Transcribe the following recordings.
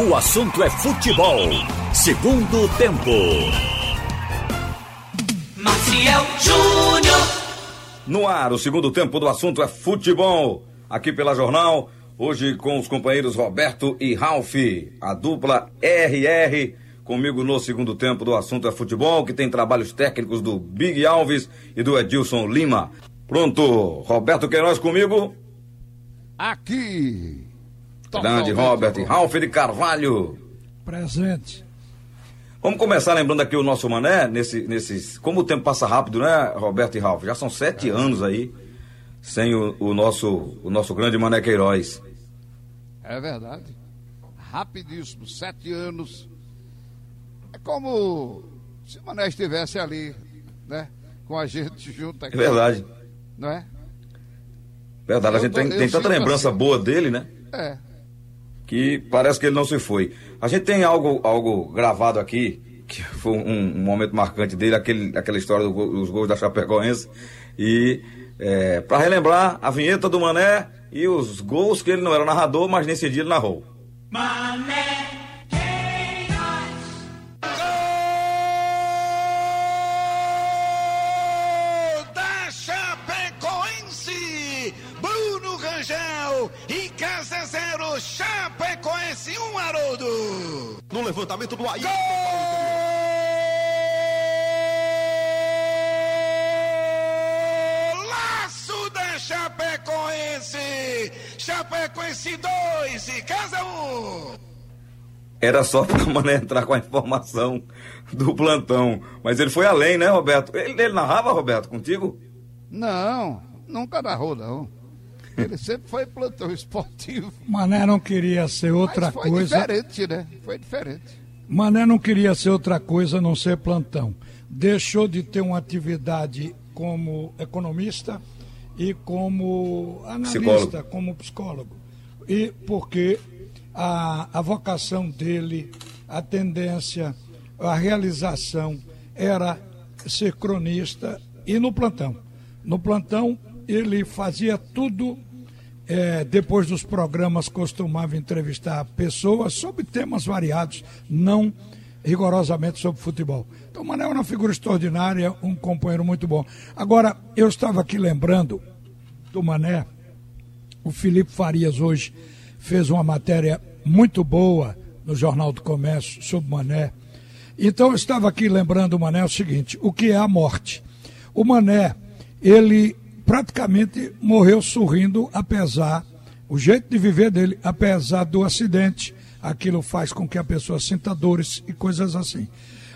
O assunto é futebol. Segundo tempo. Maciel Júnior. No ar, o segundo tempo do assunto é futebol. Aqui pela Jornal, hoje com os companheiros Roberto e Ralph, a dupla RR. Comigo no segundo tempo do assunto é futebol, que tem trabalhos técnicos do Big Alves e do Edilson Lima. Pronto, Roberto Queiroz comigo. Aqui. Grande Robert, Ralph de Carvalho. Presente. Vamos começar lembrando aqui o nosso mané, nesse, nesses. Como o tempo passa rápido, né, Roberto e Ralph? Já são sete anos aí sem o, o, nosso, o nosso grande mané Queiroz. É verdade. Rapidíssimo, sete anos. É como se o mané estivesse ali, né? Com a gente junto aqui. É verdade. Não é? Verdade, a gente tô- tem, eu tem tanta lembrança assim. boa dele, né? É. que parece que ele não se foi. A gente tem algo, algo gravado aqui, que foi um, um momento marcante dele, aquele, aquela história do dos gols da Chapecoense. E é, para relembrar a vinheta do Mané e os gols que ele não era narrador, mas nesse dia ele narrou. Mané levantamento do Ayrton. Golaço da Chapecoense, Chapecoense 2 e Casa 1. Um. Era só para o Mané entrar com a informação do plantão. Mas ele foi além, né, Roberto? Ele, ele narrava, Roberto, contigo? Não, nunca narrou, não. Ele sempre foi plantão esportivo. Mané não queria ser outra Mas foi coisa. diferente, né? Foi diferente. Mané não queria ser outra coisa a não ser plantão. Deixou de ter uma atividade como economista e como analista, Psicólogo. como psicólogo. E porque a, a vocação dele, a tendência, a realização era ser cronista e no plantão. No plantão ele fazia tudo é, depois dos programas costumava entrevistar pessoas sobre temas variados, não rigorosamente sobre futebol. Então, Mané é uma figura extraordinária, um companheiro muito bom. Agora, eu estava aqui lembrando do Mané, o Felipe Farias hoje fez uma matéria muito boa no Jornal do Comércio sobre Mané. Então eu estava aqui lembrando o Mané o seguinte: o que é a morte? O Mané, ele praticamente morreu sorrindo, apesar, o jeito de viver dele, apesar do acidente, aquilo faz com que a pessoa sinta dores e coisas assim.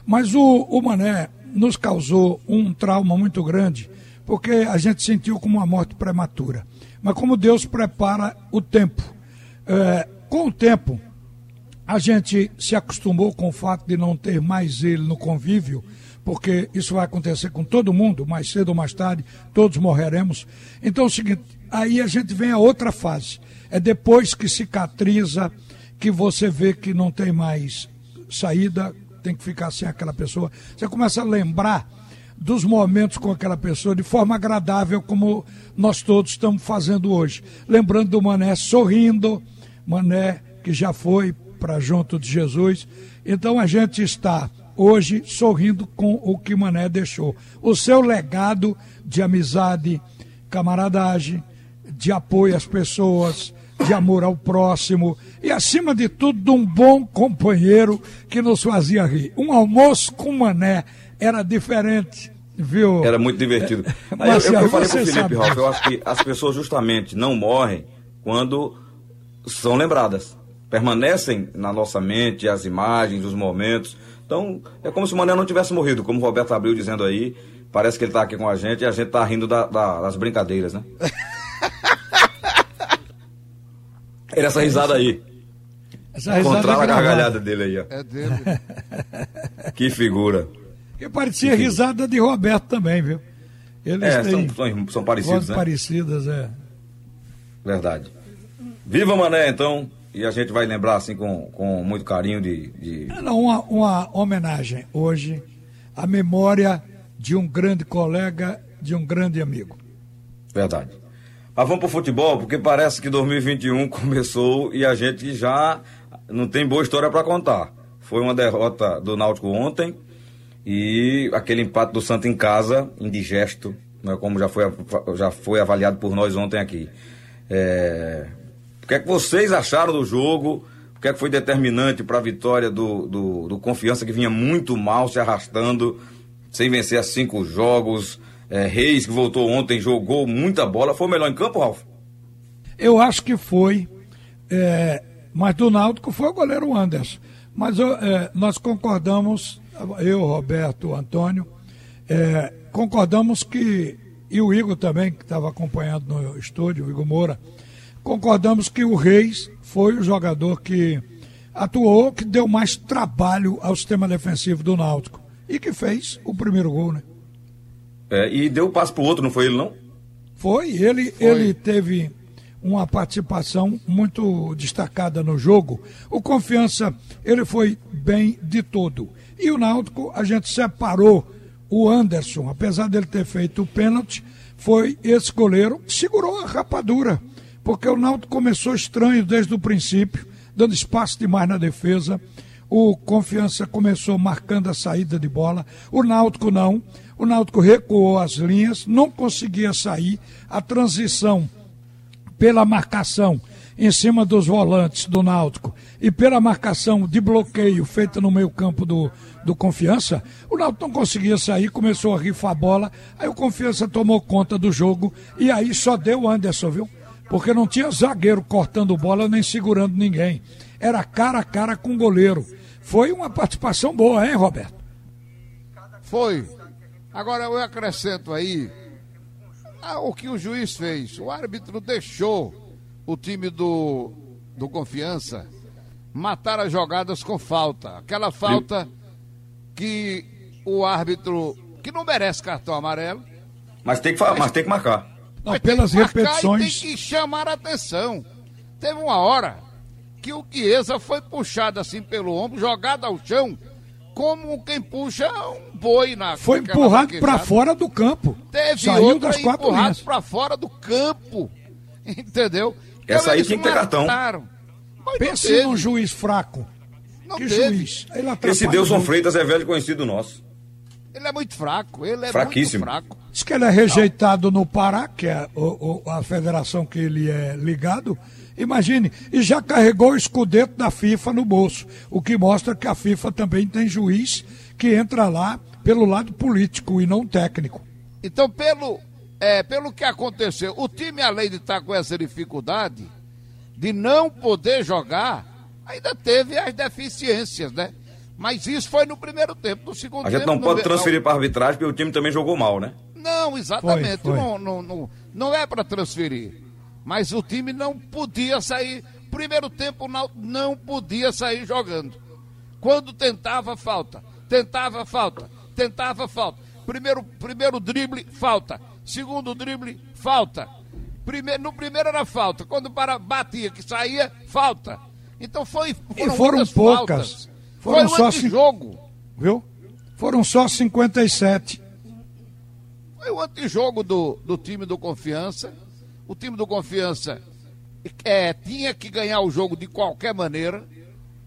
Mas o, o Mané nos causou um trauma muito grande, porque a gente sentiu como uma morte prematura. Mas como Deus prepara o tempo. É, com o tempo, a gente se acostumou com o fato de não ter mais ele no convívio, porque isso vai acontecer com todo mundo, mais cedo ou mais tarde, todos morreremos. Então é o seguinte, aí a gente vem a outra fase. É depois que cicatriza, que você vê que não tem mais saída, tem que ficar sem aquela pessoa. Você começa a lembrar dos momentos com aquela pessoa de forma agradável, como nós todos estamos fazendo hoje. Lembrando do Mané sorrindo, Mané que já foi para junto de Jesus. Então a gente está hoje sorrindo com o que Mané deixou. O seu legado de amizade, camaradagem, de apoio às pessoas, de amor ao próximo e, acima de tudo, de um bom companheiro que nos fazia rir. Um almoço com Mané era diferente, viu? Era muito divertido. Aí eu, eu, eu falei pro Felipe, sabe Ralf, eu acho que as pessoas justamente não morrem quando são lembradas. Permanecem na nossa mente as imagens, os momentos. Então, é como se o Mané não tivesse morrido, como o Roberto abriu dizendo aí. Parece que ele está aqui com a gente e a gente está rindo da- da- das brincadeiras, né? Era essa risada aí. Essa risada Encontrava a gravada. gargalhada dele aí, ó. É dele. Que figura. Que parecia risada de Roberto também, viu? Eles É, são, são, são parecidos, né? parecidas, é. Verdade. Viva Mané, então. E a gente vai lembrar, assim, com, com muito carinho de. de- Não, uma, uma homenagem hoje à memória de um grande colega, de um grande amigo. Verdade. Mas vamos pro futebol, porque parece que 2021 começou e a gente já não tem boa história para contar. Foi uma derrota do Náutico ontem e aquele empate do Santa em casa, indigesto, né, como já foi, já foi avaliado por nós ontem aqui. É... Que é que vocês acharam do jogo? O que é que foi determinante para a vitória do, do, do, Confiança, que vinha muito mal, se arrastando, sem vencer a cinco jogos? É, Reis, que voltou ontem, jogou muita bola. Foi o melhor em campo, Ralf? Eu acho que foi. É, mas do Náutico foi o goleiro Anderson. Mas é, nós concordamos, eu, Roberto, Antônio, é, concordamos que, e o Igor também, que estava acompanhando no estúdio, o Igor Moura, concordamos que o Reis foi o jogador que atuou, que deu mais trabalho ao sistema defensivo do Náutico e que fez o primeiro gol, né? É, e deu o passo pro outro, não foi ele, não? Foi, ele, foi. ele teve uma participação muito destacada no jogo. O Confiança, ele foi bem de todo. E o Náutico, a gente separou o Anderson, apesar dele ter feito o pênalti, foi esse goleiro que segurou a rapadura, porque o Náutico começou estranho desde o princípio, dando espaço demais na defesa. O Confiança começou marcando a saída de bola, o Náutico não. O Náutico recuou as linhas, não conseguia sair. A transição pela marcação em cima dos volantes do Náutico e pela marcação de bloqueio feita no meio campo do, do Confiança, o Náutico não conseguia sair, começou a rifar a bola, aí o Confiança tomou conta do jogo e aí só deu o Anderson, viu? Porque não tinha zagueiro cortando bola nem segurando ninguém. Era cara a cara com o goleiro. Foi uma participação boa, hein, Roberto? Foi. Agora eu acrescento aí ah, o que o juiz fez. O árbitro deixou o time do, do Confiança matar as jogadas com falta. Aquela falta que o árbitro, que não merece cartão amarelo. Mas tem que, mas, mas tem que marcar. Não, pelas tem repetições. tem que chamar a atenção. Teve uma hora que o Chiesa foi puxado assim pelo ombro, jogado ao chão, como quem puxa um boi na Foi empurrado para fora do campo. Teve Saiu das quatro empurrado para fora do campo. Entendeu? Essa então, aí tinha que ter cartão. Pense num juiz fraco. Não que teve. juiz? Esse Deus Freitas é velho conhecido nosso. Ele é muito fraco, ele é Fraquíssimo. muito fraco. Diz que ele é rejeitado no Pará, que é o, o, a federação que ele é ligado. Imagine, e já carregou o escudeto da FIFA no bolso, o que mostra que a FIFA também tem juiz que entra lá pelo lado político e não técnico. Então, pelo, é, pelo que aconteceu, o time, além de estar com essa dificuldade de não poder jogar, ainda teve as deficiências, né? Mas isso foi no primeiro tempo. No segundo A gente tempo, não pode transferir para arbitragem porque o time também jogou mal, né? Não, exatamente. Foi, foi. Não, não, não, não é para transferir. Mas o time não podia sair. Primeiro tempo não, não podia sair jogando. Quando tentava, falta. Tentava, falta. Tentava, falta. Primeiro, primeiro drible, falta. Segundo drible, falta. Primeiro, no primeiro era falta. Quando para, batia, que saía, falta. Então foi. Foram, e foram poucas. Faltas. Foram foi um só jogo. Viu? Foram só 57. Foi o antijogo do, do time do Confiança o time do Confiança é, tinha que ganhar o jogo de qualquer maneira,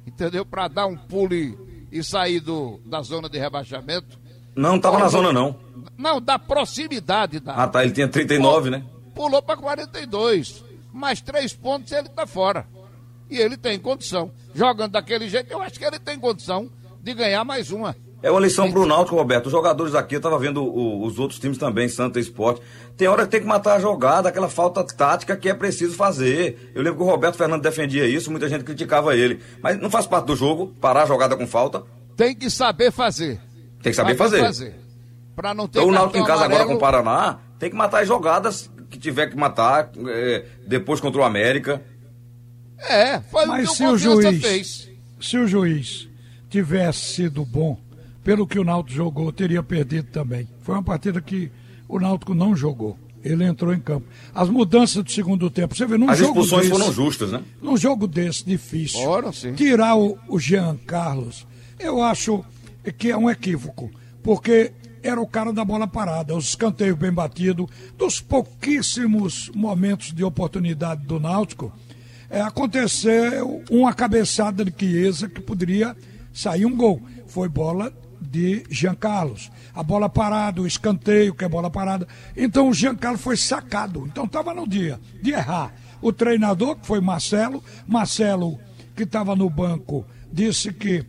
entendeu? Para dar um pulo e, e, sair do, da zona de rebaixamento. Não estava na zona, não. Não, da proximidade. Da, ah, tá. Ele tinha 39, pulou, né? Pulou para 42. Mais três pontos ele está fora. E ele tem condição. Jogando daquele jeito, eu acho que ele tem condição de ganhar mais uma. É uma lição para o Náutico, Roberto. Os jogadores aqui, eu estava vendo o, os outros times também, Santa Esporte. Tem hora que tem que matar a jogada, aquela falta tática que é preciso fazer. Eu lembro que o Roberto Fernando defendia isso, muita gente criticava ele. Mas não faz parte do jogo, parar a jogada com falta. Tem que saber fazer. Tem que saber fazer. fazer. Para não ter então, o Náutico em casa amarelo... agora com o Paraná, tem que matar as jogadas que tiver que matar, é, depois contra o América. É, foi Mas o que o, o juiz fez. Se o juiz tivesse sido bom pelo que o Náutico jogou, teria perdido também. Foi uma partida que o Náutico não jogou. Ele entrou em campo. As mudanças do segundo tempo, você vê, num As jogo expulsões desse, foram justas, né? Num jogo desse difícil, Ora, tirar o, o Jean Carlos, eu acho que é um equívoco, porque era o cara da bola parada, os escanteios bem batidos, dos pouquíssimos momentos de oportunidade do Náutico, é, aconteceu uma cabeçada de Chiesa que poderia sair um gol. Foi bola de Jean Carlos. A bola parada, o escanteio, que é bola parada. Então o Jean Carlos foi sacado. Então estava no dia de errar. O treinador, que foi Marcelo, Marcelo, que estava no banco, disse que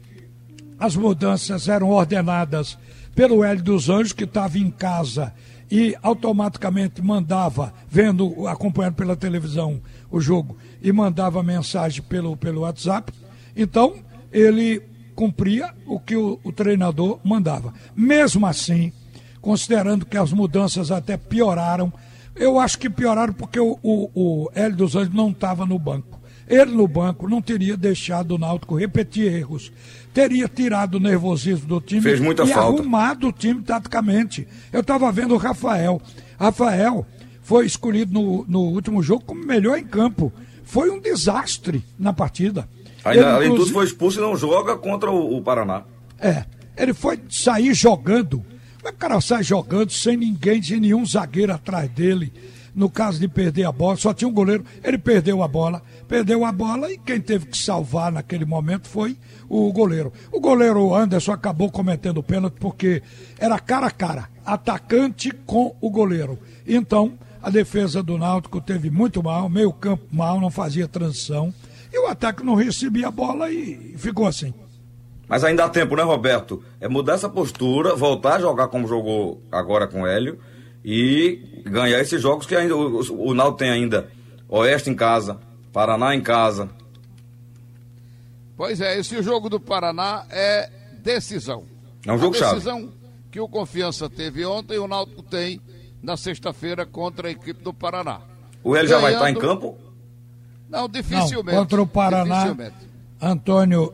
as mudanças eram ordenadas pelo Hélio dos Anjos, que estava em casa e automaticamente mandava, vendo, acompanhando pela televisão o jogo, e mandava mensagem pelo, pelo WhatsApp. Então, ele cumpria o que o, o treinador mandava. Mesmo assim, considerando que as mudanças até pioraram, eu acho que pioraram porque o, o, o Hélio dos Anjos não estava no banco. Ele no banco não teria deixado o Náutico repetir erros. Teria tirado o nervosismo do time Fez muita e falta. arrumado o time taticamente. Eu estava vendo o Rafael. Rafael foi escolhido no, no último jogo como melhor em campo. Foi um desastre na partida. Ainda, Ele, além de tudo, foi expulso e não joga contra o, o Paraná. é, ele foi sair jogando. Mas o cara sai jogando sem ninguém, sem nenhum zagueiro atrás dele. No caso de perder a bola, só tinha um goleiro. Ele perdeu a bola, perdeu a bola e quem teve que salvar naquele momento foi o goleiro. O goleiro Anderson acabou cometendo pênalti porque era cara a cara, atacante com o goleiro. Então, a defesa do Náutico teve muito mal, meio campo mal, não fazia transição. E o ataque não recebia a bola e ficou assim. Mas ainda há tempo, né, Roberto? É mudar essa postura, voltar a jogar como jogou agora com o Hélio e ganhar esses jogos que ainda o, o, o Náutico tem ainda. Oeste em casa, Paraná em casa. Pois é, esse jogo do Paraná é decisão. É um jogo a chave. decisão que o Confiança teve ontem, o Náutico tem na sexta-feira contra a equipe do Paraná. O Hélio já vai estar em campo? Não, dificilmente. Não, contra o Paraná, dificilmente. Antônio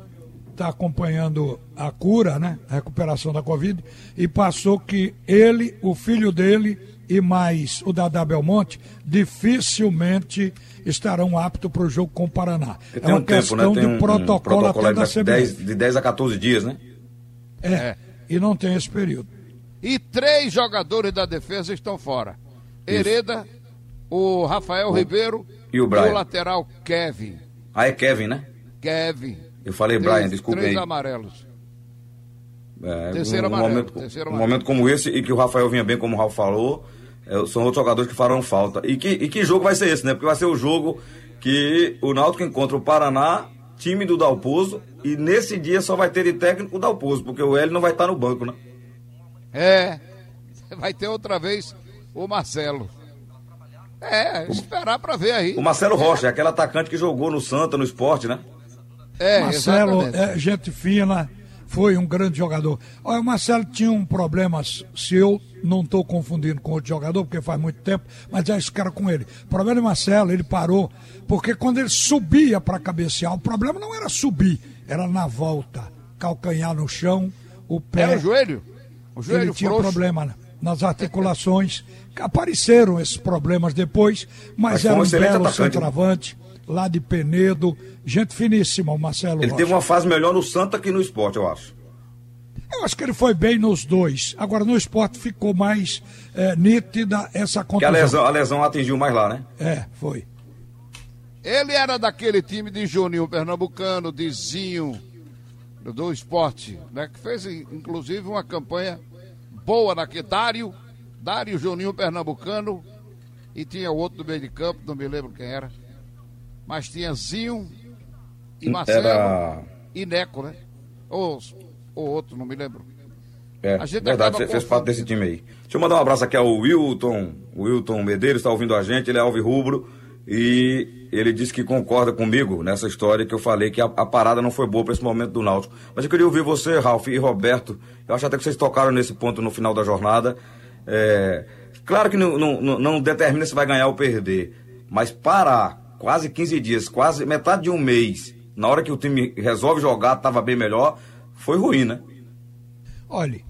está acompanhando a cura, né? A recuperação da Covid, e passou que ele, o filho dele e mais o Dadá Belmonte dificilmente estarão aptos para o jogo com o Paraná. É uma um tempo, questão né? Tem de um, um protocolo, até da de 10, CBF. de 10 a 14 dias, né? É, e não tem esse período. E três jogadores da defesa estão fora. Hereda, o Rafael Ribeiro e o Brian. lateral Kevin. Ah, é Kevin, né? Kevin. Eu falei Três- Brian, desculpe Três aí. amarelos. É, Terceiro um, amarelo, momento, terceiro um amarelo. momento como esse e que o Rafael vinha bem, como o Ralf falou, é, são outros jogadores que farão falta. E que, e que jogo vai ser esse, né? Porque vai ser o jogo que o Náutico encontra o Paraná, time do Dalpozo, e nesse dia só vai ter de técnico o Dalpozo, porque o Hélio não vai estar no banco, né? É. Vai ter outra vez o Marcelo. É, esperar pra ver aí. O Marcelo Rocha, é aquele atacante que jogou no Santa, no esporte, né? É, Marcelo exatamente. é gente fina, foi um grande jogador. Olha, o Marcelo tinha um problema, se eu não estou confundindo com outro jogador, porque faz muito tempo, mas já esse cara com ele. O problema do Marcelo, ele parou, porque quando ele subia para cabecear, o problema não era subir, era na volta, calcanhar no chão, o pé. Era o joelho? O joelho ele tinha frouxo. problema né, nas articulações. Apareceram esses problemas depois, mas, Mas era um belo atacante, né? centroavante, lá de Penedo, gente finíssima, o Marcelo Ele Rocha. teve uma fase melhor no Santa que no esporte, eu acho. Eu acho que ele foi bem nos dois. Agora, no esporte ficou mais eh, nítida essa Porque a contusão. lesão, a lesão atingiu mais lá, né? É, foi. Ele era daquele time de Juninho Pernambucano, de Zinho, do, do esporte, né? Que fez, inclusive, uma campanha boa naquele. Dário, Dário Juninho Pernambucano, e tinha outro do meio de campo, não me lembro quem era. Mas tinha Zinho e Marcelo Era. e Neco, né? Ou, ou outro, não me lembro. É, A gente verdade, fez confundindo. parte desse time aí. Deixa eu mandar um abraço aqui ao Wilton. O Wilton Medeiros está ouvindo a gente, ele é alvirrubro e ele disse que concorda comigo nessa história que eu falei que a, a parada não foi boa para esse momento do Náutico. Mas eu queria ouvir você, Ralf e Roberto. Eu acho até que vocês tocaram nesse ponto no final da jornada. É, claro que não, não, não determina se vai ganhar ou perder, mas parar quase 15 dias, quase metade de um mês, na hora que o time resolve jogar, estava bem melhor, foi ruim, né? Olhe,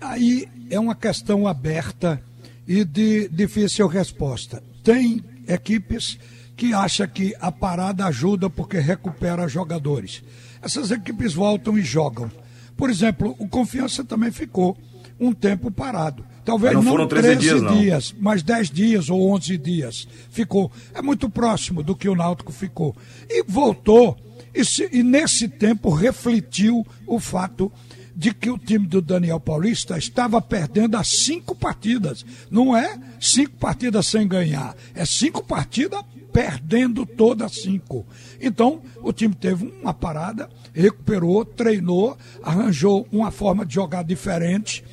aí é uma questão aberta e de difícil resposta. Tem equipes que acham que a parada ajuda porque recupera jogadores. Essas equipes voltam e jogam. Por exemplo, o Confiança também ficou um tempo parado. Talvez Mas não foram 13 13 dias, não. dias, mas 10 dias ou 11 dias. Ficou. É muito próximo do que o Náutico ficou. E voltou, e, se- e nesse tempo refletiu o fato de que o time do Daniel Paulista estava perdendo as cinco partidas. Não é cinco partidas sem ganhar, é cinco partidas perdendo todas cinco. Então, o time teve uma parada, recuperou, treinou, arranjou uma forma de jogar diferente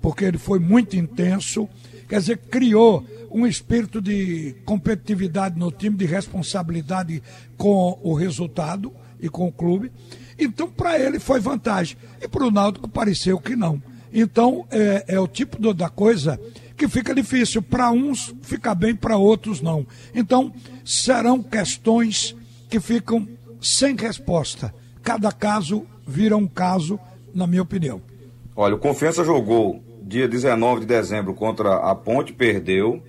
porque ele foi muito intenso, quer dizer, criou um espírito de competitividade no time, de responsabilidade com o resultado e com o clube. Então, para ele foi vantagem. E para o Náutico pareceu que não. Então, é, é o tipo do- da coisa que fica difícil. Para uns fica bem, para outros não. Então, serão questões que ficam sem resposta. Cada caso vira um caso, na minha opinião. Olha, o Confiança jogou dia 19 de dezembro contra a Ponte, perdeu.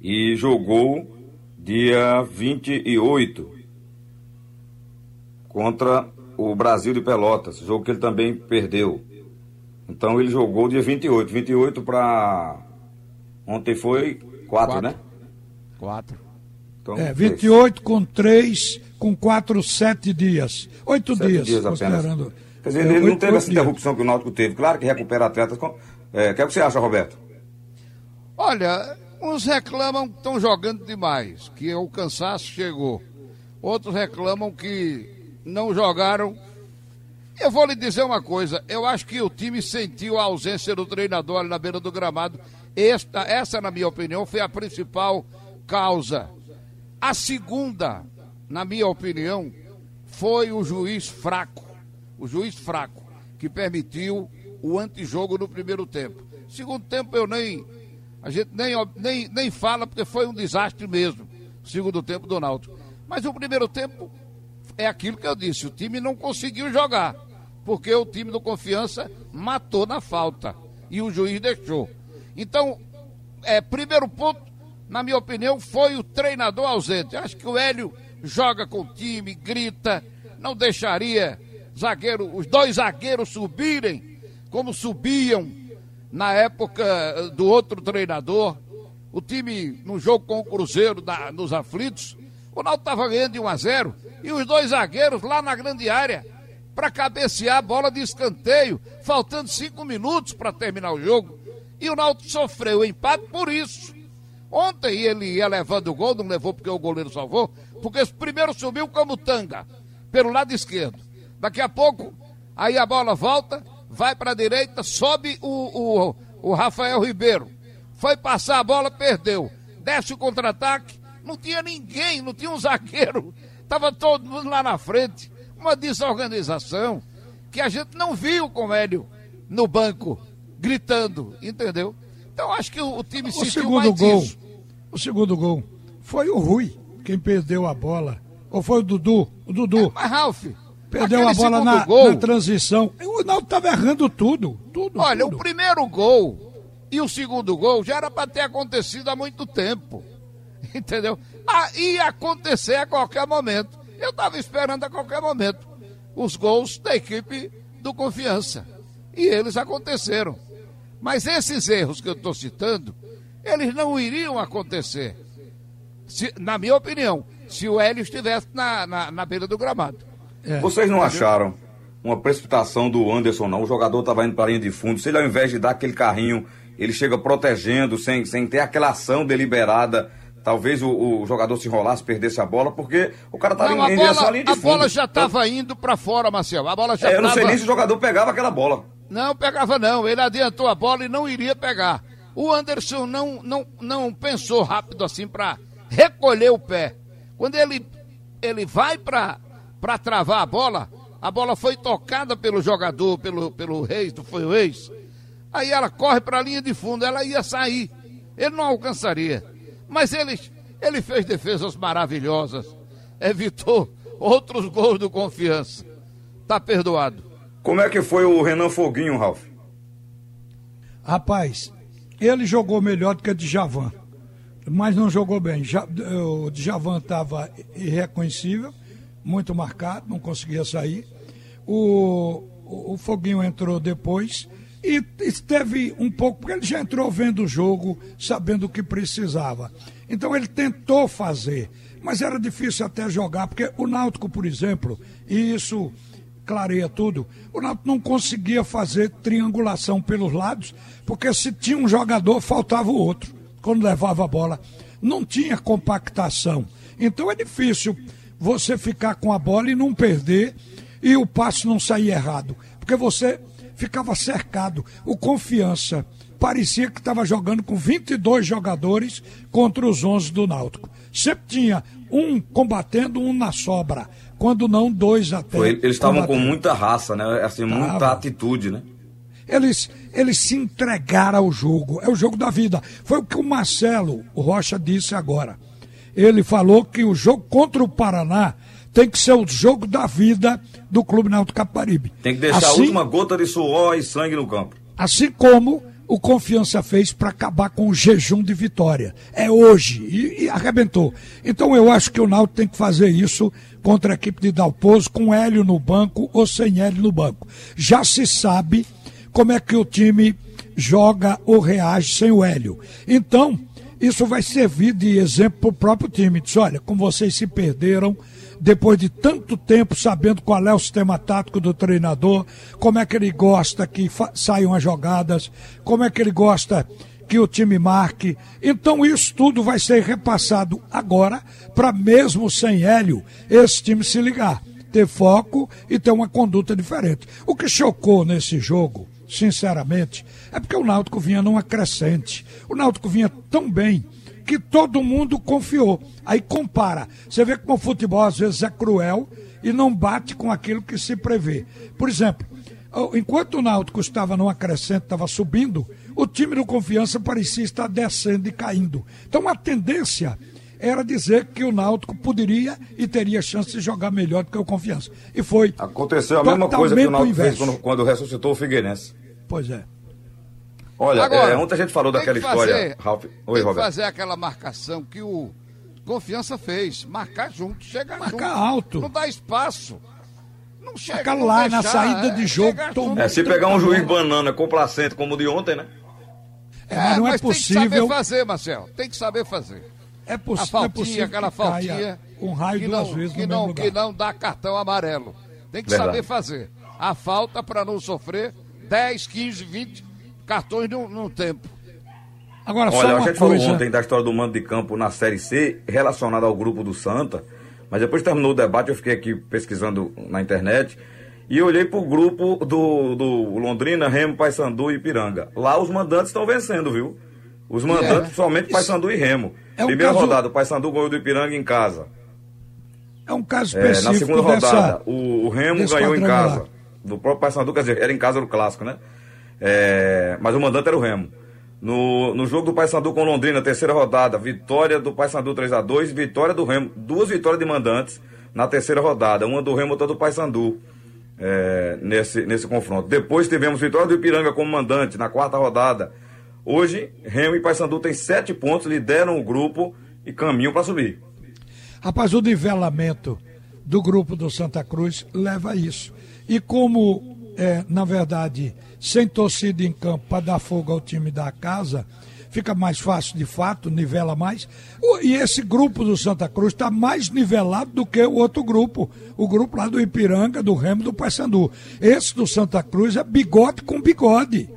E jogou dia 28 contra o Brasil de Pelotas, jogo que ele também perdeu. Então ele jogou dia 28. 28 para. Ontem foi 4, Quatro. né? Quatro. Então, É, 28 com 3, com 4, 7 dias. 8 Sete dias, dias apenas. Quer dizer, É, ele não oito- teve essa dias. interrupção que o Náutico teve. Claro que recupera atletas. É, o que, é que você acha, Roberto? Olha, uns reclamam que estão jogando demais, que o cansaço chegou. Outros reclamam que não jogaram. Eu vou lhe dizer uma coisa, eu acho que o time sentiu a ausência do treinador ali na beira do gramado. Esta, essa, na minha opinião, foi a principal causa. A segunda, na minha opinião, foi o juiz fraco. O juiz fraco, que permitiu o antijogo no primeiro tempo. Segundo tempo eu nem. A gente nem, nem, nem fala porque foi um desastre mesmo. Segundo tempo do Náutico. Mas o primeiro tempo é aquilo que eu disse: o time não conseguiu jogar. Porque o time do Confiança matou na falta. E o juiz deixou. Então, é, primeiro ponto, na minha opinião, foi o treinador ausente. Acho que o Hélio joga com o time, grita, não deixaria zagueiro, os dois zagueiros subirem como subiam na época eh, do outro treinador. O time no jogo com o Cruzeiro da- nos aflitos, o Náutico estava ganhando de 1 a 0 e os dois zagueiros lá na grande área para cabecear a bola de escanteio, faltando cinco minutos para terminar o jogo. E o Náutico sofreu o empate por isso. Ontem ele ia levando o gol, não levou porque o goleiro salvou, porque primeiro subiu como tanga, pelo lado esquerdo. Daqui a pouco, aí a bola volta, vai para a direita, sobe o, o, o Rafael Ribeiro. Foi passar a bola, perdeu. Desce o contra-ataque, não tinha ninguém, não tinha um zagueiro. Estava todo mundo lá na frente. Uma desorganização que a gente não viu com o Hélio no banco, gritando, entendeu? Então acho que o, o time sentiu segundo mais gol, isso. o segundo gol foi o Rui quem perdeu a bola. Ou foi o Dudu? O Dudu. Mas, Ralf, Perdeu aquele a bola na, gol, na transição. O Náutico estava errando tudo. tudo Olha, tudo. o primeiro gol e o segundo gol já era para ter acontecido há muito tempo. Entendeu? Ah, ia acontecer a qualquer momento. Eu estava esperando a qualquer momento os gols da equipe do Confiança. E eles aconteceram. Mas esses erros que eu estou citando, eles não iriam acontecer. Se- na minha opinião, se o Hélio estivesse na, na, na beira do gramado. É. Vocês não acharam uma precipitação do Anderson, não? O jogador estava indo para a linha de fundo. Se ele, ao invés de dar aquele carrinho, ele chega protegendo, sem, sem ter aquela ação deliberada, talvez o, o jogador se enrolasse, perdesse a bola, porque o cara estava a em, em direção à bola, linha de a fundo. bola já Então, estava indo para fora, Marcelo. A bola já é, eu não sei tava- nem se o jogador pegava aquela bola. Não pegava não, ele adiantou a bola e não iria pegar. O Anderson não, não, não pensou rápido assim para recolher o pé. Quando ele, ele vai para travar a bola, a bola foi tocada pelo jogador, pelo, pelo Reis, não foi o Reis? Aí ela corre para a linha de fundo, ela ia sair. Ele não alcançaria. Mas ele, ele fez defesas maravilhosas, evitou outros gols do confiança. Tá perdoado. Como é que foi o Renan Foguinho, Ralf? Rapaz, ele jogou melhor do que o Djavan, mas não jogou bem. Já- o Djavan estava irreconhecível, muito marcado, não conseguia sair. O, o, o Foguinho entrou depois e esteve um pouco, porque ele já entrou vendo o jogo, sabendo o que precisava. Então ele tentou fazer, mas era difícil até jogar, porque o Náutico, por exemplo, e isso clareia tudo, o Náutico não conseguia fazer triangulação pelos lados, porque se tinha um jogador, faltava o outro, quando levava a bola. Não tinha compactação. Então é difícil você ficar com a bola e não perder e o passe não sair errado, porque você ficava cercado. O confiança parecia que estava jogando com 22 jogadores contra os 11 do Náutico. Sempre tinha um combatendo, um na sobra. Quando não, dois até. Foi, eles estavam com muita raça, né? Assim, Tava. muita atitude, né? Eles, eles se entregaram ao jogo. É o jogo da vida. Foi o que o Marcelo Rocha disse agora. Ele falou que o jogo contra o Paraná tem que ser o jogo da vida do Clube Náutico Caparibe. Tem que deixar assim, a última gota de suor e sangue no campo. Assim como o Confiança fez para acabar com o jejum de vitória. É hoje e, e, arrebentou. Então eu acho que o Náutico tem que fazer isso contra a equipe de Dalpozo com Hélio no banco ou sem Hélio no banco. Já se sabe como é que o time joga ou reage sem o Hélio. Então, isso vai servir de exemplo para o próprio time. Diz, olha, como vocês se perderam, depois de tanto tempo sabendo qual é o sistema tático do treinador, como é que ele gosta que saiam as jogadas, como é que ele gosta que o time marque. Então isso tudo vai ser repassado agora para mesmo sem Hélio esse time se ligar, ter foco e ter uma conduta diferente. O que chocou nesse jogo, sinceramente, é porque o Náutico vinha numa crescente. O Náutico vinha tão bem que todo mundo confiou. Aí compara. Você vê como o futebol às vezes é cruel e não bate com aquilo que se prevê. Por exemplo, enquanto o Náutico estava numa crescente, estava subindo, o time do Confiança parecia estar descendo e caindo. Então a tendência era dizer que o Náutico poderia e teria chance de jogar melhor do que o Confiança. E foi. Aconteceu a mesma coisa que o Náutico fez quando, quando ressuscitou o Figueirense. Pois é. Olha, Agora, é, ontem a gente falou daquela fazer, história, Ralf. Oi, tem Roberto. fazer aquela marcação que o Confiança fez. Marcar junto, chegar Marcar junto. alto. Não dá espaço. Não chega. Marcar lá deixar, na saída de é, jogo. É, se pegar um juiz banana complacente como o de ontem, né? É, mas não é mas possível. Tem que saber fazer, Marcel. Tem que saber fazer. É, poss... a faltinha, é possível. aquela faltinha. Um raio duas não, vezes que no não, Que não dá cartão amarelo. Tem que Verdade. saber fazer. A falta para não sofrer 10, 15, 20 cartões no, no tempo. Agora, Olha, a gente coisa... falou ontem da história do mando de campo na Série C, relacionada ao grupo do Santa, mas depois terminou o debate, eu fiquei aqui pesquisando na internet e olhei para o grupo do, do Londrina, Remo, Paysandu e Ipiranga. Lá os mandantes estão vencendo, viu? Os mandantes, é. somente. Paysandu e Remo. É um Primeira caso... rodada, o Paysandu ganhou do Ipiranga em casa. É um caso específico é, Na segunda rodada, o, o, Remo ganhou em casa. Do próprio Paysandu, quer dizer, era em casa do clássico, né? É, mas o mandante era o Remo. No, no jogo do Paysandu com Londrina, terceira rodada, vitória do Paysandu 3 a 2 vitória do Remo, duas vitórias de mandantes na terceira rodada, uma do Remo, outra do Paysandu. É, nesse, nesse confronto. Depois tivemos vitória do Ipiranga como mandante na quarta rodada. Hoje, Remo e Paysandu têm sete pontos, lideram o grupo e caminham para subir. Rapaz, o nivelamento do grupo do Santa Cruz leva a isso. E como, é, na verdade, sem torcida em campo para dar fogo ao time da casa, fica mais fácil de fato, nivela mais. E esse grupo do Santa Cruz está mais nivelado do que o outro grupo, o grupo lá do Ipiranga, do Remo do Paysandu. Esse do Santa Cruz é bigode com bigode.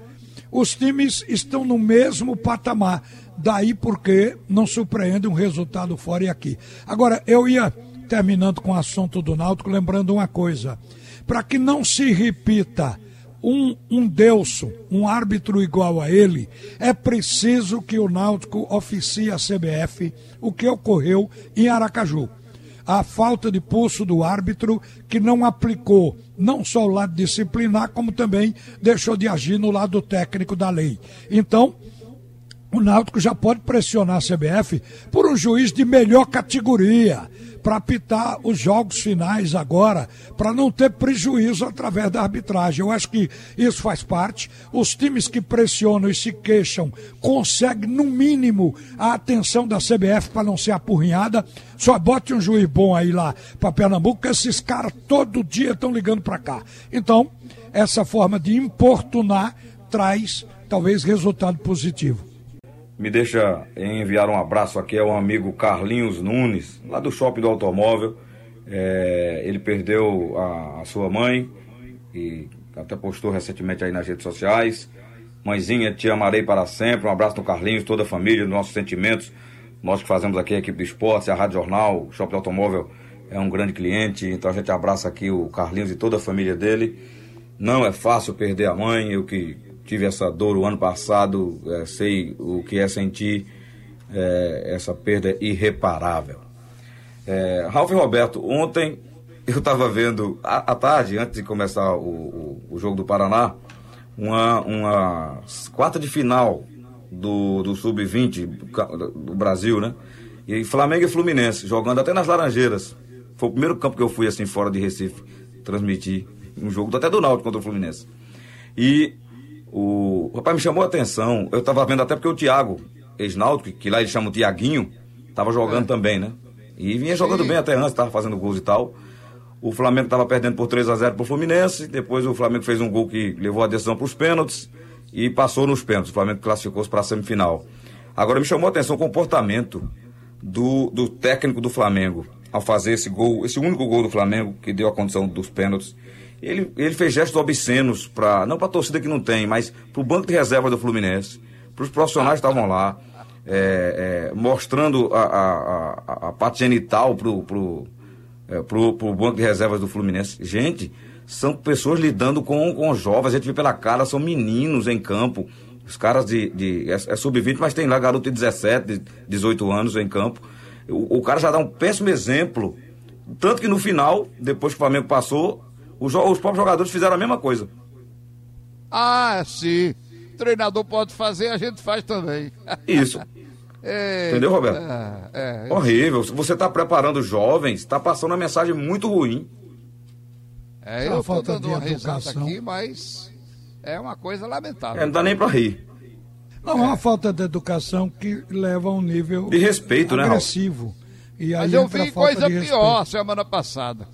Os times estão no mesmo patamar. Daí porque não surpreende um resultado fora e aqui. Agora, eu ia terminando com o assunto do Náutico, lembrando uma coisa. Para que não se repita um, um Deus, um árbitro igual a ele, é preciso que o Náutico oficie a CBF o que ocorreu em Aracaju. A falta de pulso do árbitro que não aplicou não só o lado disciplinar, como também deixou de agir no lado técnico da lei. Então, o Náutico já pode pressionar a CBF por um juiz de melhor categoria para apitar os jogos finais agora, para não ter prejuízo através da arbitragem. Eu acho que isso faz parte. Os times que pressionam e se queixam conseguem, no mínimo, a atenção da CBF para não ser apurrinhada. Só bote um juiz bom aí lá para Pernambuco, que esses caras todo dia estão ligando para cá. Então, essa forma de importunar traz talvez resultado positivo. Me deixa enviar um abraço aqui ao amigo Carlinhos Nunes, lá do Shopping do Automóvel. É, ele perdeu a, a, sua mãe e até postou recentemente aí nas redes sociais. Mãezinha, te amarei para sempre. Um abraço no Carlinhos, toda a família, nossos sentimentos. Nós que fazemos aqui a equipe do esporte, a Rádio Jornal, o Shopping do Automóvel é um grande cliente, então a gente abraça aqui o Carlinhos e toda a família dele. Não é fácil perder a mãe, eu que tive essa dor o ano passado, é, sei o que é sentir é, essa perda irreparável. É, Ralf Roberto, ontem eu estava vendo, à, tarde, antes de começar o, o, o, jogo do Paraná, uma, uma quarta de final do, do Sub-20 do, do Brasil, né? E Flamengo e Fluminense, jogando até nas Laranjeiras. Foi o primeiro campo que eu fui assim fora de Recife transmitir um jogo até do Náutico contra o Fluminense. E o, o rapaz me chamou a atenção. Eu tava vendo até porque o Thiago, ex-náutico, que lá eles chamam Tiaguinho, tava jogando é. também, né? E vinha jogando Sim. bem até antes, tava fazendo gols e tal. O Flamengo tava perdendo por 3 a 0 pro Fluminense. Depois o Flamengo fez um gol que levou a decisão para os pênaltis e passou nos pênaltis. O Flamengo classificou-se para a semifinal. Agora me chamou a atenção o comportamento do, do técnico do Flamengo ao fazer esse gol, esse único gol do Flamengo que deu a condição dos pênaltis. Ele, ele fez gestos obscenos para não para a torcida que não tem, mas para o banco de reserva do Fluminense, para os profissionais que estavam lá, é, é, mostrando a, a, a, a parte genital para o pro, é, pro, pro banco de reservas do Fluminense. Gente, são pessoas lidando com, com jovens, a gente vê pela cara, são meninos em campo. Os caras de. de é, é sub-20, mas tem lá garoto de 17, de 18 anos em campo. O, o, cara já dá um péssimo exemplo. Tanto que no final, depois que o Flamengo passou, os, os próprios jogadores fizeram a mesma coisa. Ah, sim. O treinador pode fazer, a gente faz também. Isso. É, Entendeu, Roberto? É, é, Horrível. Você está preparando jovens, está passando uma mensagem muito ruim. É, eu estou dando uma risada aqui, mas é uma coisa lamentável. É, não dá nem para rir. Não, é uma falta de educação que leva a um nível de respeito, agressivo. né? E aí Mas eu vi coisa pior semana passada.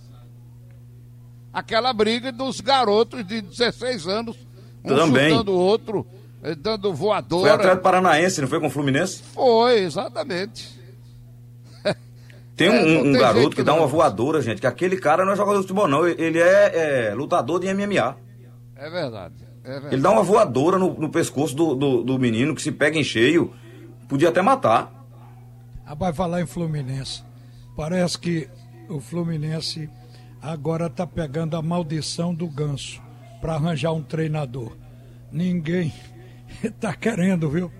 Aquela briga dos garotos de 16 anos, um Também. chutando o outro, eh, dando voadora. Foi Atlético Paranaense, não foi com o Fluminense? Foi, exatamente. Tem um, é, um garoto que, que dá uma voadora, gente, que aquele cara não é jogador de futebol, não. Ele é, é lutador de MMA. É verdade. É ele dá uma voadora no, no pescoço do, do, do, menino que se pega em cheio, podia até matar. Ah, vai falar em Fluminense. Parece que o Fluminense agora está pegando a maldição do ganso para arranjar um treinador. Ninguém está querendo, viu?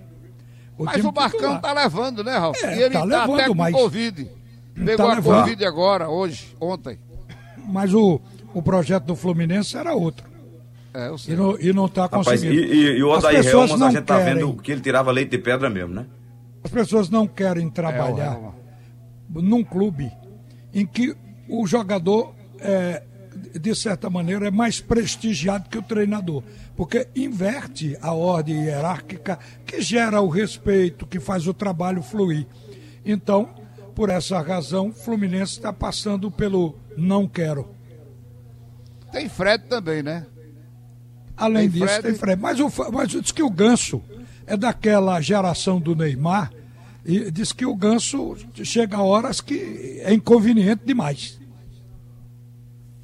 O mas o Marcão está levando, né, Ralf? É, e ele tá, tá levando, até com mas... Covid. Pegou tá a levando. Covid agora, hoje, ontem. Mas o, o projeto do Fluminense era outro. É, eu sei. E não está conseguindo. e, e, e o Odair Helmas, a gente está vendo que ele tirava leite de pedra mesmo, né? As pessoas não querem trabalhar é, num clube em que o jogador, é, de certa maneira, é mais prestigiado que o treinador. Porque inverte a ordem hierárquica que gera o respeito, que faz o trabalho fluir. Então, por essa razão, o Fluminense está passando pelo não quero. Tem Fred também, né? Além tem disso, Fred... tem Fred. Mas, o, mas diz que o Ganso é daquela geração do Neymar e diz que o Ganso chega a horas que é inconveniente demais.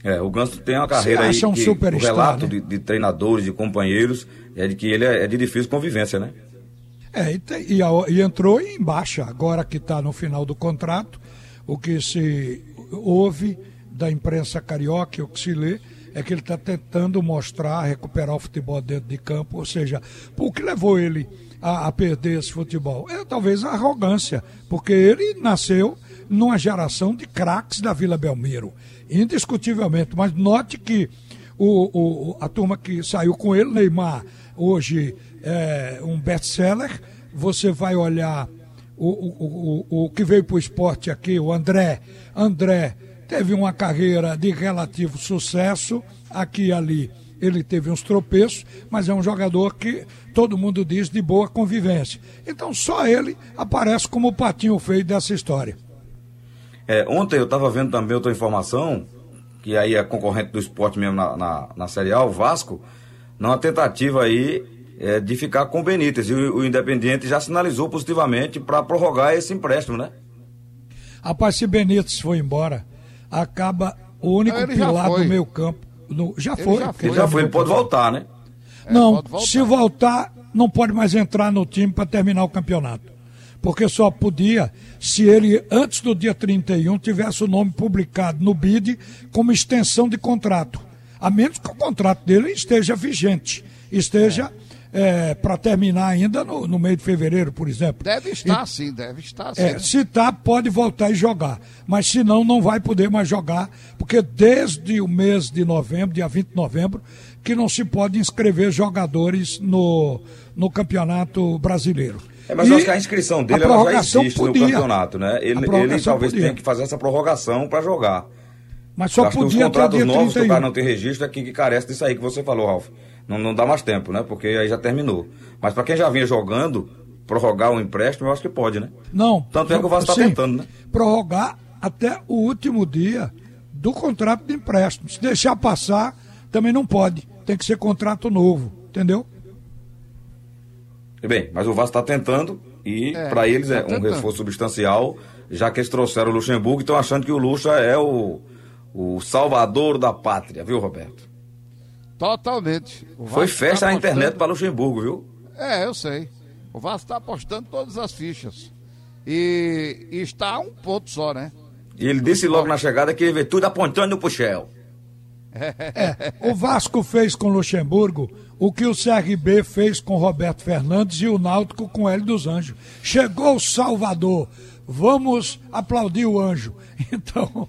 É, o Ganso tem uma carreira aí um que o relato né? de, de, treinadores, de companheiros, é de que ele é, é de difícil convivência, né? É, e, e, e entrou em baixa, agora que está no final do contrato, o que se ouve da imprensa carioca, o que se lê, é que ele está tentando mostrar, recuperar o futebol dentro de campo, ou seja, o que levou ele a, a perder esse futebol? É talvez a arrogância, porque ele nasceu numa geração de craques da Vila Belmiro, indiscutivelmente, mas note que o, o, a turma que saiu com ele, Neymar, hoje é um best-seller, você vai olhar o, o, o, o que veio para o esporte aqui, o André, André teve uma carreira de relativo sucesso, aqui e ali ele teve uns tropeços, mas é um jogador que todo mundo diz de boa convivência. Então só ele aparece como o patinho feio dessa história. É, ontem eu estava vendo também outra informação, que aí é concorrente do esporte mesmo na, na, na Série A, o Vasco, numa tentativa aí é, de ficar com o Benítez. E o, o Independiente já sinalizou positivamente para prorrogar esse empréstimo, né? Rapaz, se Benítez for embora, acaba o único já pilar do foi. meio campo. no- já Ele foi. já Ele já foi, ele pode voltar, né? Não, pode voltar. se voltar, não pode mais entrar no time para terminar o campeonato. Porque só podia se ele, antes do dia 31, tivesse o nome publicado no BID como extensão de contrato. A menos que o contrato dele esteja vigente, esteja para terminar ainda no, no meio de fevereiro, por exemplo. Deve estar sim, deve estar sim. É, se tá, pode voltar e jogar. Mas se não, não vai poder mais jogar, porque desde o mês de novembro, dia 20 de novembro, que não se pode inscrever jogadores no, no Campeonato Brasileiro. É, mas E eu acho que a inscrição dele a ela já existe podia. no campeonato, né? Ele, ele talvez podia. tenha que fazer essa prorrogação para jogar. Mas só acho que os podia até o contratos novos que o 31. cara não tem registro é que, que carece disso aí que você falou, Ralf. Não, não dá mais tempo, né? Porque aí já terminou. Mas para quem já vinha jogando, prorrogar o empréstimo, eu acho que pode, né? Não. Tanto é que o Vasco tá sim, tentando, né? Prorrogar até o último dia do contrato de empréstimo. Se deixar passar, também não pode. Tem que ser contrato novo, entendeu? Bem, mas o Vasco está tentando e É, para eles é tá um tentando. reforço substancial, já que eles trouxeram o Luxemburgo e estão achando que o Luxa é o, o salvador da pátria, viu, Roberto? Totalmente. Foi Vasco festa tá na internet para Luxemburgo, viu? É, eu sei. O Vasco está apostando todas as fichas. E, e está a um ponto só, né? E ele disse logo na chegada que ele vê tudo apontando pro Shell. É, o Vasco fez com o Luxemburgo o que o CRB fez com Roberto Fernandes e o Náutico com Hélio dos Anjos. Chegou o Salvador, vamos aplaudir o anjo. Então,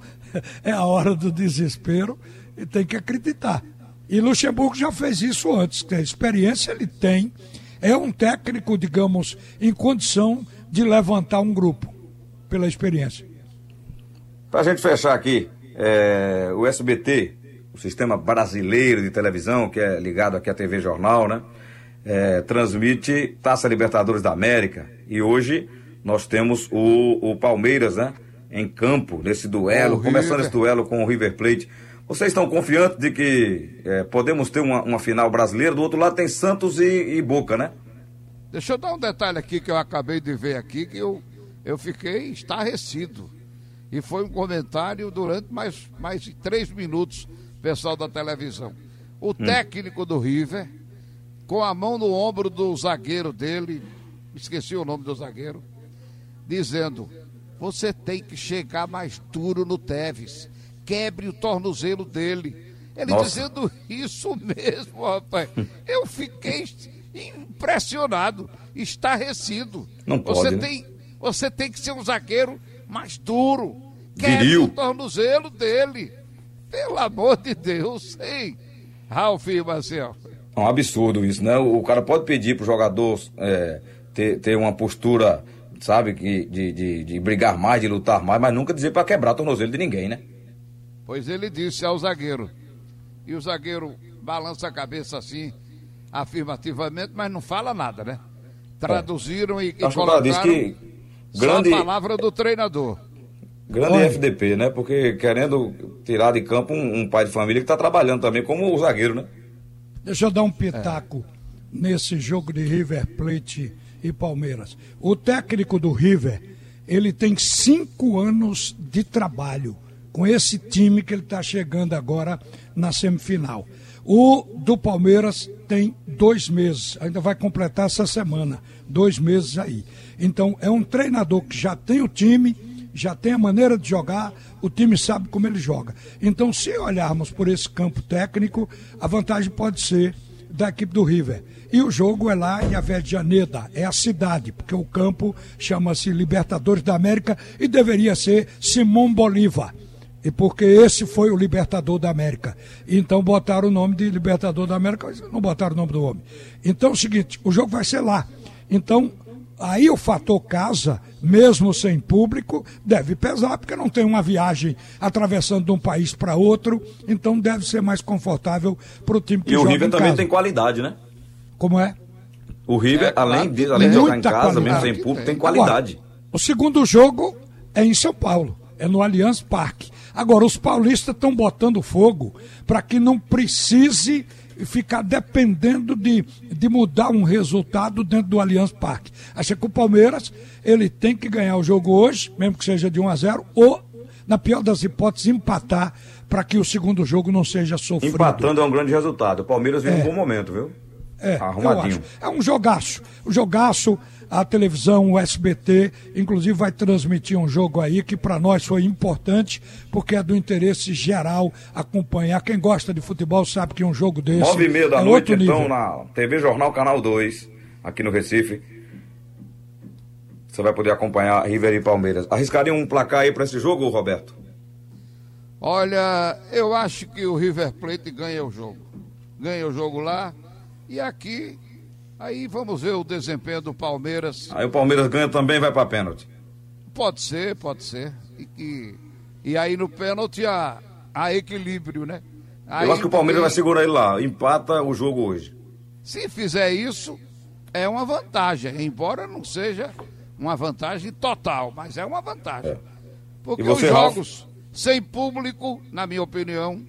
é a hora do desespero e tem que acreditar. E Luxemburgo já fez isso antes, que a experiência ele tem. É um técnico, digamos, em condição de levantar um grupo, pela experiência. Pra gente fechar aqui, é, o SBT, o Sistema Brasileiro de Televisão, que é ligado aqui à TV Jornal, né? é, transmite Taça Libertadores da América. E hoje nós temos o, o Palmeiras, né? Em campo, nesse duelo, começando esse duelo com o River Plate. Vocês estão confiantes de que é, podemos ter uma, uma final brasileira? Do outro lado tem Santos e, e Boca, né? Deixa eu dar um detalhe aqui que eu acabei de ver aqui, que eu, eu fiquei estarrecido. E foi um comentário durante mais, mais de três minutos, pessoal da televisão. O técnico do River, com a mão no ombro do zagueiro dele, esqueci o nome do zagueiro, dizendo: você tem que chegar mais duro no Teves, quebre o tornozelo dele. Ele Nossa. dizendo isso mesmo, rapaz. Eu fiquei impressionado, estarrecido. Não pode, você né? tem, você tem que ser um zagueiro mais duro. Quebre Viril. o tornozelo dele. Pelo amor de Deus, hein? Ralf e Marcel. É um absurdo isso, né? O, cara pode pedir pro jogador é, ter, ter uma postura, sabe, que, de, de, de brigar mais, de lutar mais, mas nunca dizer pra quebrar o tornozelo de ninguém, né? Pois ele disse ao zagueiro. E o zagueiro balança a cabeça assim, afirmativamente, mas não fala nada, né? Traduziram e, e Acho que o cara disse colocaram que só grande, a palavra do treinador. grande Olha. FDP, né? Porque querendo tirar de campo um, um pai de família que tá trabalhando também como o zagueiro, né? Deixa eu dar um pitaco nesse jogo de River Plate e Palmeiras. O técnico do River, ele tem cinco anos de trabalho com esse time que ele está chegando agora na semifinal. O do Palmeiras tem dois meses, ainda vai completar essa semana, dois meses aí. Então é um treinador que já tem o time, já tem a maneira de jogar, o time sabe como ele joga. Então, se olharmos por esse campo técnico, a vantagem pode ser da equipe do River. E o jogo é lá em Avejaneda, é a cidade, porque o campo chama-se Libertadores da América e deveria ser Simão Bolívar. E porque esse foi o Libertador da América. Então botaram o nome de Libertador da América, mas não botaram o nome do homem. Então é o seguinte, o jogo vai ser lá. Então, aí o fator casa, mesmo sem público, deve pesar, porque não tem uma viagem atravessando de um país para outro, então deve ser mais confortável para o time que E o joga River em também casa. tem qualidade, né? Como é? O River, É, além, de, além de jogar em casa, mesmo sem público, tem. tem qualidade. Agora, o segundo jogo é em São Paulo, é no Allianz Parque. Agora, os paulistas estão botando fogo para que não precise ficar dependendo de, de mudar um resultado dentro do Allianz Parque. Acho que o Palmeiras ele tem que ganhar o jogo hoje, mesmo que seja de 1 a 0 ou, na pior das hipóteses, empatar para que o segundo jogo não seja sofrido. Empatando é um grande resultado. O Palmeiras vem é. um bom momento, viu? É, Arrumadinho. É um jogaço. O jogaço a televisão, o SBT, inclusive vai transmitir um jogo aí que para nós foi importante, porque é do interesse geral acompanhar. Quem gosta de futebol sabe que um jogo desse. Nove e meia da é noite, então, na TV Jornal Canal 2, aqui no Recife. Você vai poder acompanhar River e Palmeiras. Arriscaria um placar aí para esse jogo, Roberto? Olha, eu acho que o River Plate ganha o jogo. Ganha o jogo lá. E aqui Aí vamos ver o desempenho do Palmeiras. Aí o Palmeiras ganha também vai para pênalti. Pode ser, pode ser. E, e, e aí no pênalti há, há equilíbrio, né? Aí, Eu acho que o Palmeiras vai segurar ele lá, empata o jogo hoje. Se fizer isso, é uma vantagem, embora não seja uma vantagem total, mas é uma vantagem. É. Porque você, os jogos Ralf? sem público, na minha opinião,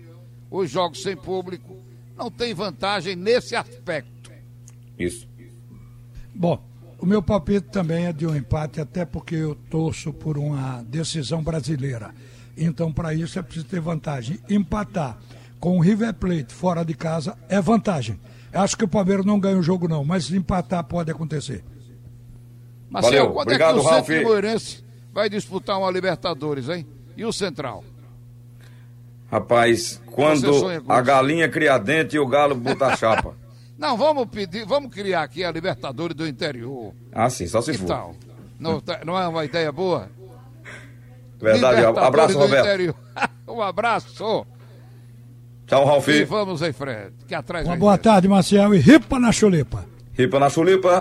os jogos sem público não tem vantagem nesse aspecto. Isso. Bom, o meu palpite também é de um empate, até porque eu torço por uma decisão brasileira. Então, para isso é preciso ter vantagem. Empatar com o River Plate fora de casa é vantagem. Acho que o Palmeiras não ganha o jogo, não, mas empatar pode acontecer. Marcelo, Valeu. quando Obrigado, é que o Ralf. Centro vai disputar uma Libertadores, hein? E o Central? Rapaz, quando a galinha cria dente e o galo botar chapa. Não, vamos pedir, vamos criar aqui a Libertadores do interior. Ah, sim, só se que for. Tal? Não, tá, não é uma ideia boa? Verdade, abraço, Roberto. um abraço. Tchau, Ralf. E vamos em frente, que atrás Uma boa tarde, Marcel, e ripa na chulipa. Ripa na chulipa.